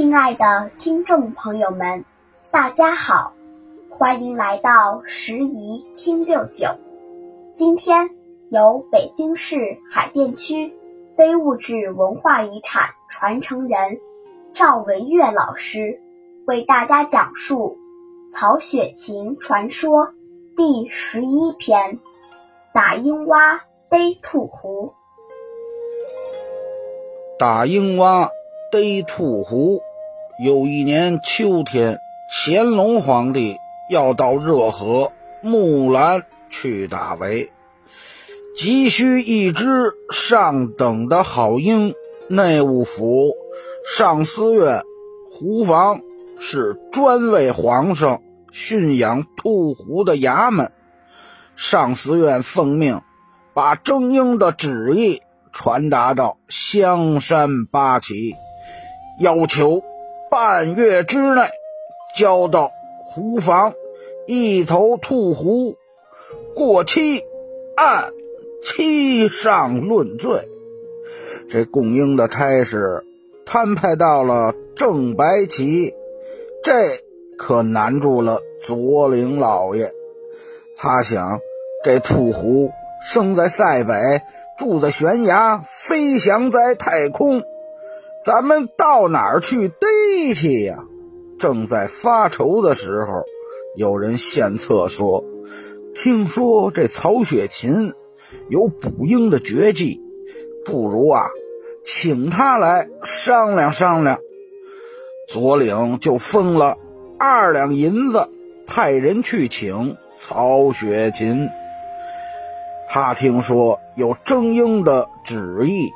亲爱的听众朋友们，大家好，欢迎来到时宜听六九。今天由北京市海淀区非物质文化遗产传承人赵文月老师为大家讲述《曹雪芹传说》第十一篇：打鹰蛙逮兔狐。打鹰蛙逮兔狐。有一年秋天，乾隆皇帝要到热河木兰去打围，急需一只上等的好鹰。内务府上思院胡房是专为皇上驯养兔狐的衙门，上思院奉命把征鹰的旨意传达到香山八旗，要求。半月之内交到胡房一头兔狐，过期按期上论罪。这供应的差事摊派到了正白旗，这可难住了左领老爷。他想，这兔狐生在塞北，住在悬崖，飞翔在太空。咱们到哪儿去逮去呀？正在发愁的时候，有人献策说：“听说这曹雪芹有捕鹰的绝技，不如啊，请他来商量商量。”左领就封了二两银子，派人去请曹雪芹。他听说有征鹰的旨意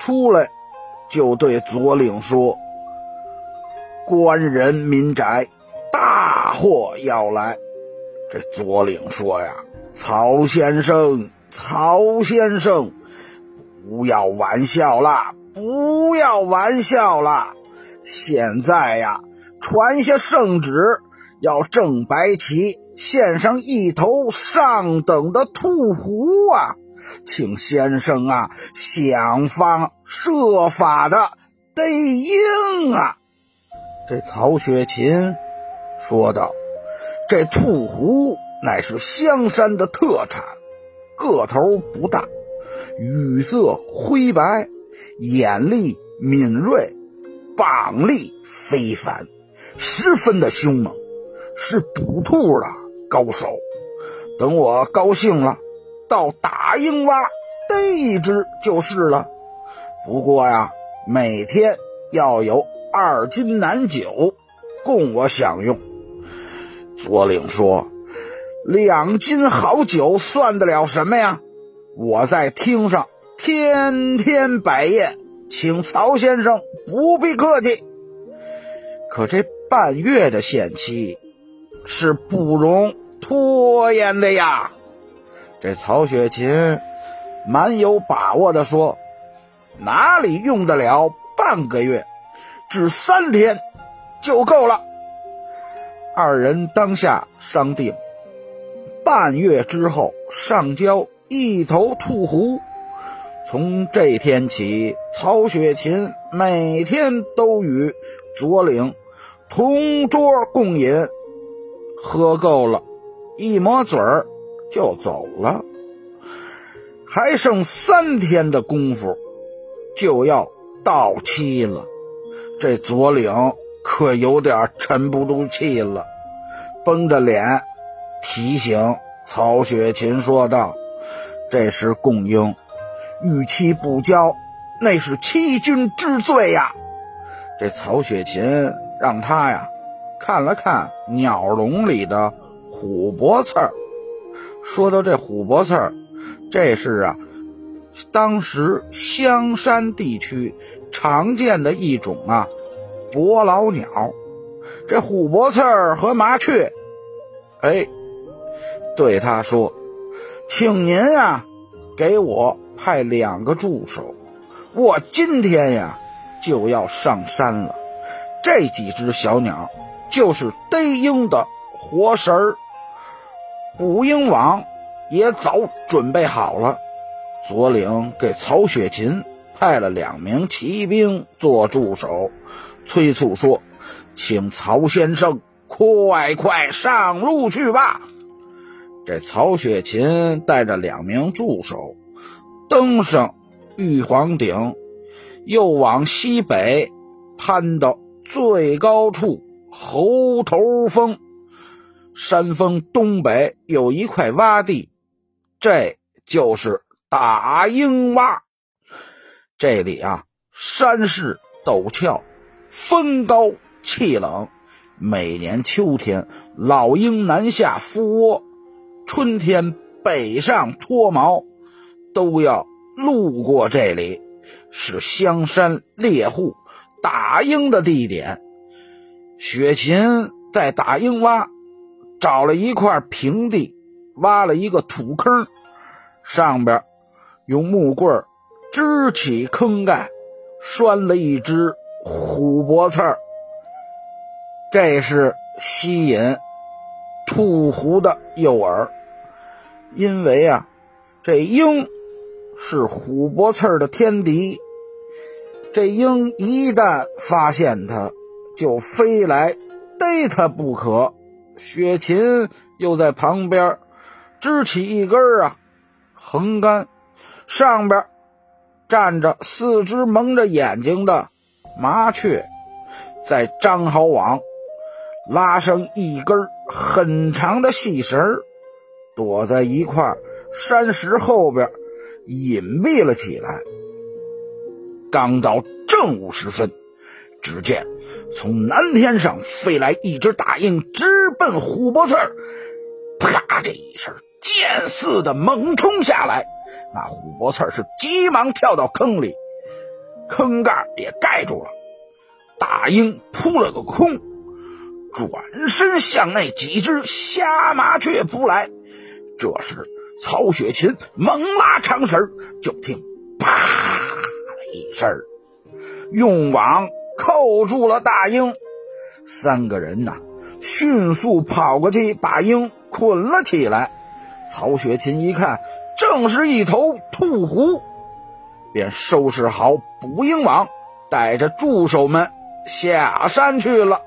出来。就对左领说：“官人民宅，大祸要来。”这左领说：“呀，曹先生，曹先生，不要玩笑啦，不要玩笑啦！现在呀，传下圣旨，要正白旗献上一头上等的兔狐啊！”请先生啊，想方设法的逮鹰啊！这曹雪芹说道：“这兔狐乃是香山的特产，个头不大，羽色灰白，眼力敏锐，膀力非凡，十分的凶猛，是捕兔的高手。等我高兴了。”到打鹰洼逮一只就是了。不过呀，每天要有二斤南酒供我享用。左领说：“两斤好酒算得了什么呀？我在厅上天天摆宴，请曹先生不必客气。可这半月的限期是不容拖延的呀。”这曹雪芹蛮有把握的说：“哪里用得了半个月？只三天就够了。”二人当下商定，半月之后上交一头兔狐。从这天起，曹雪芹每天都与左领同桌共饮，喝够了，一抹嘴儿。就走了，还剩三天的功夫，就要到期了。这左领可有点沉不住气了，绷着脸提醒曹雪芹说道：“这是供应，逾期不交，那是欺君之罪呀！”这曹雪芹让他呀看了看鸟笼里的琥珀刺儿。说到这琥珀刺儿，这是啊，当时香山地区常见的一种啊伯劳鸟。这琥珀刺儿和麻雀，哎，对他说：“请您啊，给我派两个助手，我今天呀就要上山了。这几只小鸟就是逮鹰的活食儿。”捕鹰网也早准备好了，左领给曹雪芹派了两名骑兵做助手，催促说：“请曹先生快快上路去吧。”这曹雪芹带着两名助手登上玉皇顶，又往西北攀到最高处猴头峰。山峰东北有一块洼地，这就是大鹰洼。这里啊，山势陡峭，风高气冷。每年秋天，老鹰南下孵窝；春天北上脱毛，都要路过这里，是香山猎户打鹰的地点。雪芹在打鹰洼。找了一块平地，挖了一个土坑，上边用木棍支起坑盖，拴了一只虎脖刺儿。这是吸引兔狐的诱饵，因为啊，这鹰是虎脖刺儿的天敌，这鹰一旦发现它，就飞来逮它不可。雪芹又在旁边支起一根啊横杆，上边站着四只蒙着眼睛的麻雀，在张好网，拉上一根很长的细绳，躲在一块山石后边隐蔽了起来。刚到正午时分。只见从南天上飞来一只大鹰，直奔虎脖刺儿，啪这一声，箭似的猛冲下来。那虎脖刺是急忙跳到坑里，坑盖也盖住了。大鹰扑了个空，转身向那几只瞎麻雀扑来。这时曹雪芹猛拉长绳，就听啪的一声，用网。扣住了大鹰，三个人呐，迅速跑过去把鹰捆了起来。曹雪芹一看，正是一头兔狐，便收拾好捕鹰网，带着助手们下山去了。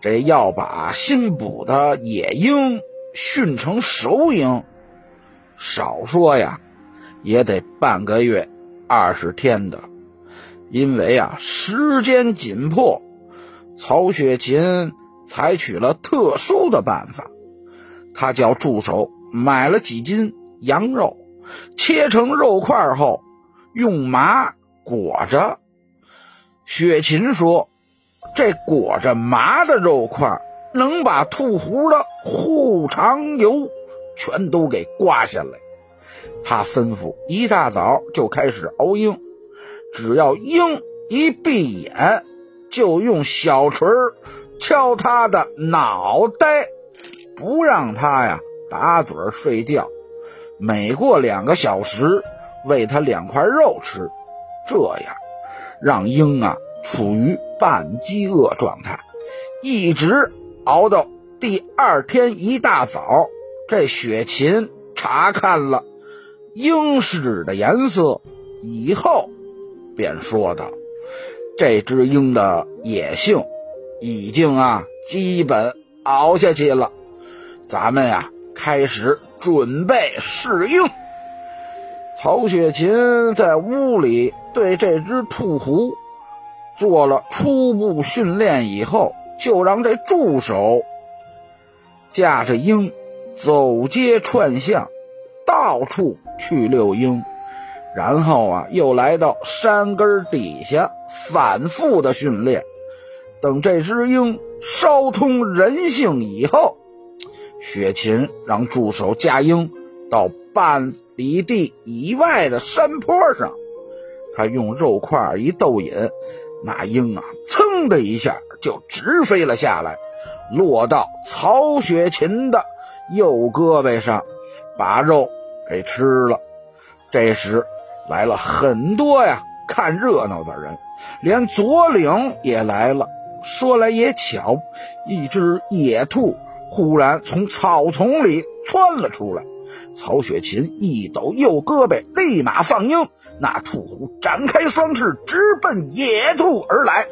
这要把新捕的野鹰训成熟鹰，少说呀，也得半个月、二十天的。因为啊，时间紧迫，曹雪芹采取了特殊的办法。他叫助手买了几斤羊肉，切成肉块后，用麻裹着。雪芹说：“这裹着麻的肉块能把兔胡的护肠油全都给刮下来。”他吩咐一大早就开始熬鹰。只要鹰一闭眼，就用小锤敲它的脑袋，不让它呀打盹睡觉。每过两个小时，喂它两块肉吃，这样让鹰啊处于半饥饿状态，一直熬到第二天一大早。这雪琴查看了鹰屎的颜色以后。便说道：“这只鹰的野性已经啊，基本熬下去了。咱们呀，开始准备试鹰。”曹雪芹在屋里对这只兔狐做了初步训练以后，就让这助手驾着鹰走街串巷，到处去遛鹰。然后啊，又来到山根底下反复的训练。等这只鹰稍通人性以后，雪芹让助手驾鹰到半里地以外的山坡上，他用肉块一逗引，那鹰啊，噌的一下就直飞了下来，落到曹雪芹的右胳膊上，把肉给吃了。这时。来了很多呀，看热闹的人，连左领也来了。说来也巧，一只野兔忽然从草丛里窜了出来。曹雪芹一抖右胳膊，立马放鹰。那兔狐展开双翅，直奔野兔而来。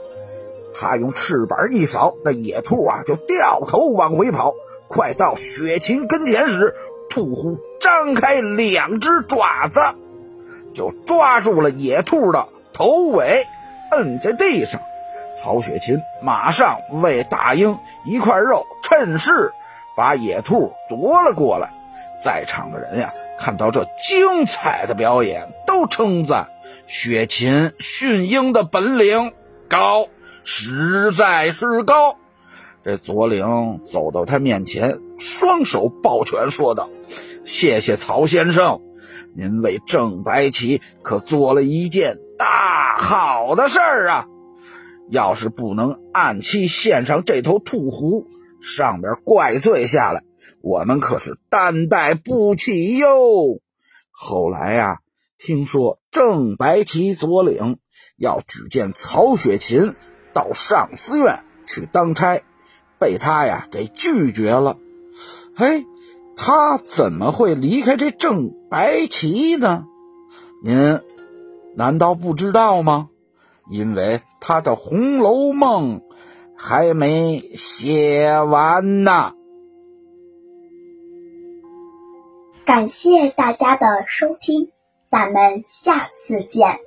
他用翅膀一扫，那野兔啊就掉头往回跑。快到雪琴跟前时，兔虎张开两只爪子，就抓住了野兔的头尾，摁在地上。曹雪芹马上为大鹰一块肉，趁势把野兔夺了过来。在场的人呀，看到这精彩的表演，都称赞雪芹驯鹰的本领高，实在是高。这左领走到他面前，双手抱拳说道：“谢谢曹先生，您为郑白旗可做了一件大好的事儿啊！要是不能按期献上这头兔狐，上边怪罪下来，我们可是担待不起哟。后来呀，听说郑白旗左领要举荐曹雪芹到上思院去当差。”被他呀给拒绝了，嘿，他怎么会离开这郑白旗呢？您难道不知道吗？因为他的《红楼梦》还没写完呢。感谢大家的收听，咱们下次见。